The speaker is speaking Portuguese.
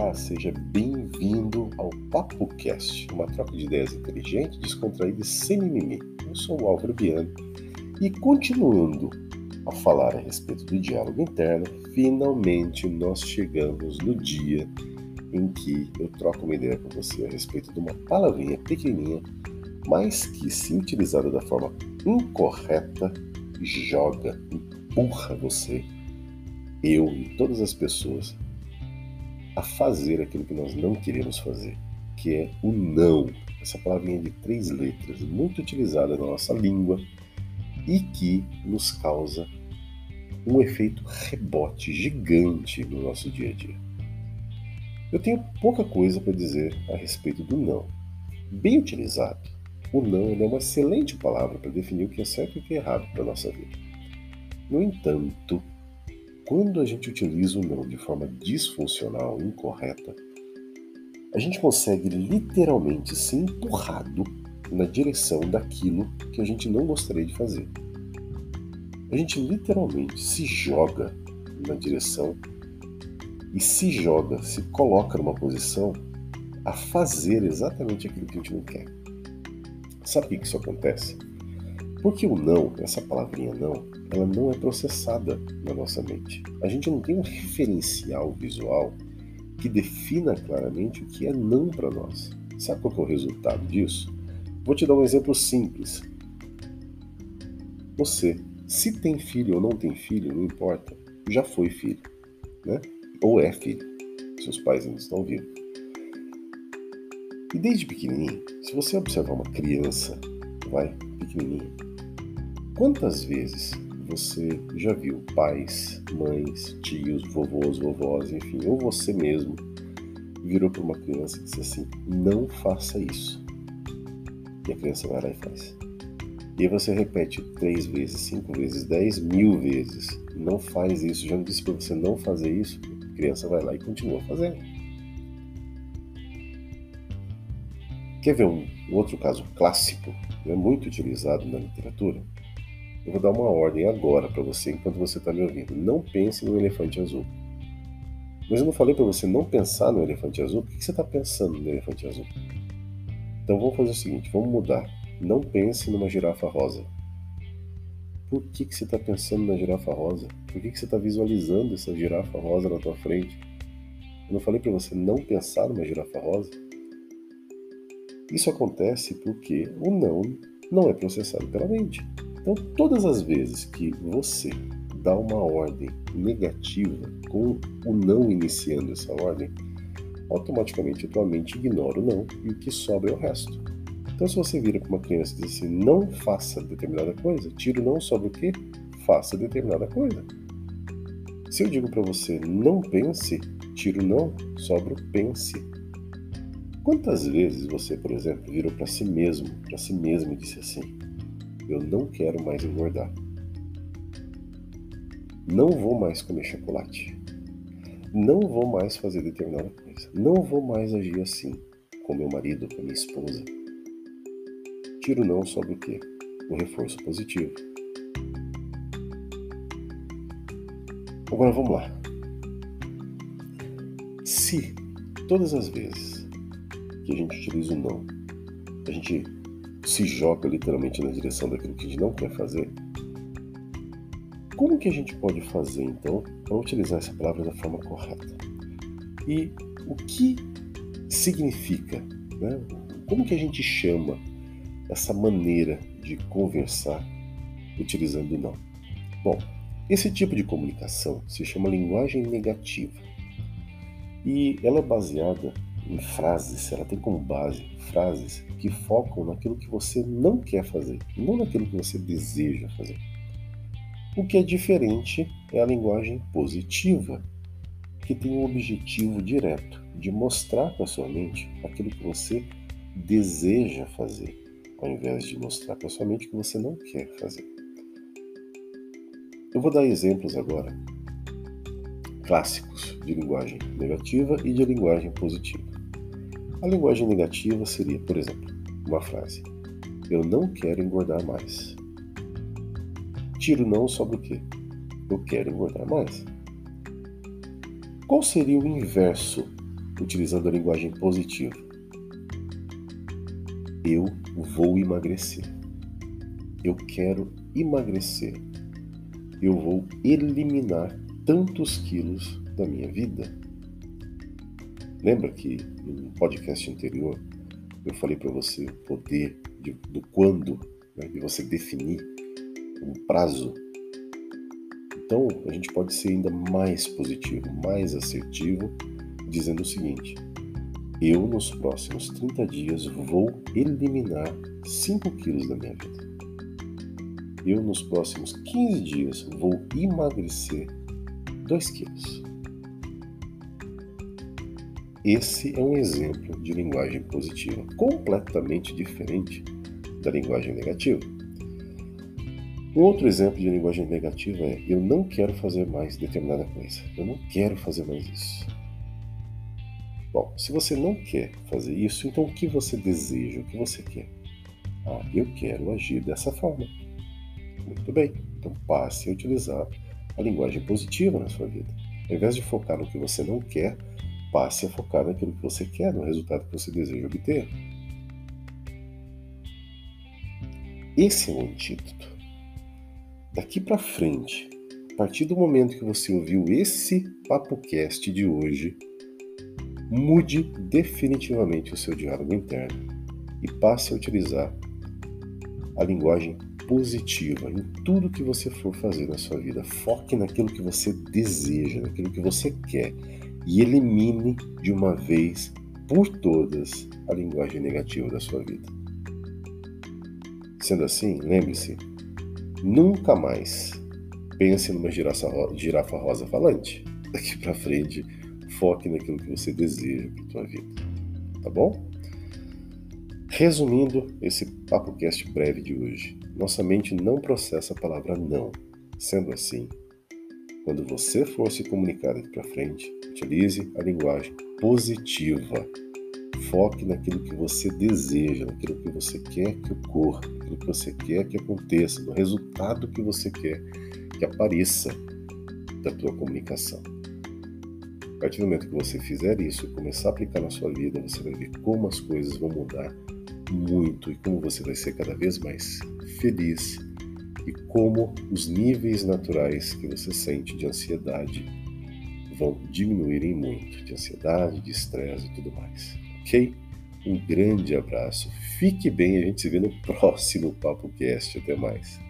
Olá, seja bem-vindo ao Papo Cast, uma troca de ideias inteligente, descontraída e sem mimimi. Eu sou o Álvaro Biano e continuando a falar a respeito do diálogo interno, finalmente nós chegamos no dia em que eu troco uma ideia com você a respeito de uma palavrinha pequenininha, mas que, se utilizada da forma incorreta, joga, empurra você, eu e todas as pessoas a fazer aquilo que nós não queremos fazer, que é o não. Essa palavrinha de três letras, muito utilizada na nossa língua e que nos causa um efeito rebote gigante no nosso dia a dia. Eu tenho pouca coisa para dizer a respeito do não. Bem utilizado, o não é uma excelente palavra para definir o que é certo e o que é errado para a nossa vida. No entanto, quando a gente utiliza o não de forma disfuncional, incorreta, a gente consegue literalmente ser empurrado na direção daquilo que a gente não gostaria de fazer. A gente literalmente se joga na direção e se joga, se coloca numa posição a fazer exatamente aquilo que a gente não quer. Sabe por que isso acontece? Porque o não, essa palavrinha não, ela não é processada na nossa mente. A gente não tem um referencial visual que defina claramente o que é não para nós. Sabe qual é o resultado disso? Vou te dar um exemplo simples. Você, se tem filho ou não tem filho, não importa, já foi filho, né? Ou é filho. Seus pais ainda estão vivos. E desde pequenininho, se você observar uma criança, vai, pequenininha, quantas vezes você já viu pais, mães, tios, vovôs, vovós, enfim, ou você mesmo virou para uma criança e disse assim: não faça isso. E a criança vai lá e faz. E aí você repete três vezes, cinco vezes, dez mil vezes. Não faz isso. Já não disse para você não fazer isso. A criança vai lá e continua fazendo. Quer ver um outro caso clássico, é muito utilizado na literatura? Eu vou dar uma ordem agora para você enquanto você está me ouvindo. Não pense no elefante azul. Mas eu não falei para você não pensar no elefante azul. Por que você está pensando no elefante azul? Então vamos fazer o seguinte: vamos mudar. Não pense numa girafa rosa. Por que, que você está pensando na girafa rosa? Por que, que você está visualizando essa girafa rosa na tua frente? Eu não falei para você não pensar numa girafa rosa? Isso acontece porque o não não é processado pela mente. Então, todas as vezes que você dá uma ordem negativa com o não iniciando essa ordem, automaticamente a tua mente ignora o não e o que sobra é o resto. Então, se você vira para uma criança e diz assim, não faça determinada coisa, tira o não sobre o que? Faça determinada coisa. Se eu digo para você, não pense, tira o não sobre o pense. Quantas vezes você, por exemplo, virou para si mesmo, para si mesmo e disse assim: eu não quero mais engordar. Não vou mais comer chocolate. Não vou mais fazer determinada coisa. Não vou mais agir assim com meu marido, com minha esposa. Tiro não sobre o quê? O reforço positivo. Agora vamos lá. Se todas as vezes que a gente utiliza o não, a gente se joga literalmente na direção daquilo que a gente não quer fazer, como que a gente pode fazer então para utilizar essa palavra da forma correta? E o que significa? Né? Como que a gente chama essa maneira de conversar utilizando não? Bom, esse tipo de comunicação se chama linguagem negativa e ela é baseada em frases, ela tem como base frases que focam naquilo que você não quer fazer, não naquilo que você deseja fazer. O que é diferente é a linguagem positiva, que tem um objetivo direto de mostrar para sua mente aquilo que você deseja fazer, ao invés de mostrar para sua mente que você não quer fazer. Eu vou dar exemplos agora clássicos de linguagem negativa e de linguagem positiva. A linguagem negativa seria, por exemplo, uma frase: Eu não quero engordar mais. Tiro não sobre o quê? Eu quero engordar mais. Qual seria o inverso utilizando a linguagem positiva. Eu vou emagrecer. Eu quero emagrecer. Eu vou eliminar tantos quilos da minha vida. Lembra que no podcast anterior eu falei para você o poder de, do quando, né, de você definir um prazo. Então a gente pode ser ainda mais positivo, mais assertivo, dizendo o seguinte: eu nos próximos 30 dias vou eliminar 5 quilos da minha vida. Eu nos próximos 15 dias vou emagrecer 2 quilos. Esse é um exemplo de linguagem positiva, completamente diferente da linguagem negativa. Um outro exemplo de linguagem negativa é: eu não quero fazer mais determinada coisa, eu não quero fazer mais isso. Bom, se você não quer fazer isso, então o que você deseja, o que você quer? Ah, eu quero agir dessa forma. Muito bem, então passe a utilizar a linguagem positiva na sua vida. Ao invés de focar no que você não quer, passe a focar naquilo que você quer, no resultado que você deseja obter. Esse é o antídoto. Daqui para frente, a partir do momento que você ouviu esse papo cast de hoje, mude definitivamente o seu diálogo interno e passe a utilizar a linguagem positiva em tudo que você for fazer na sua vida. Foque naquilo que você deseja, naquilo que você quer e elimine de uma vez por todas a linguagem negativa da sua vida. Sendo assim, lembre-se, nunca mais pense numa girafa, rosa falante. Daqui para frente, foque naquilo que você deseja para sua vida. Tá bom? Resumindo esse papo cast breve de hoje, nossa mente não processa a palavra não. Sendo assim, quando você for se comunicar daqui para frente, utilize a linguagem positiva. Foque naquilo que você deseja, naquilo que você quer que ocorra, naquilo que você quer que aconteça, no resultado que você quer que apareça da tua comunicação. A partir do momento que você fizer isso e começar a aplicar na sua vida, você vai ver como as coisas vão mudar muito e como você vai ser cada vez mais feliz e como os níveis naturais que você sente de ansiedade vão diminuírem muito, de ansiedade, de estresse e tudo mais. Ok? Um grande abraço, fique bem, a gente se vê no próximo Papo Cast. Até mais.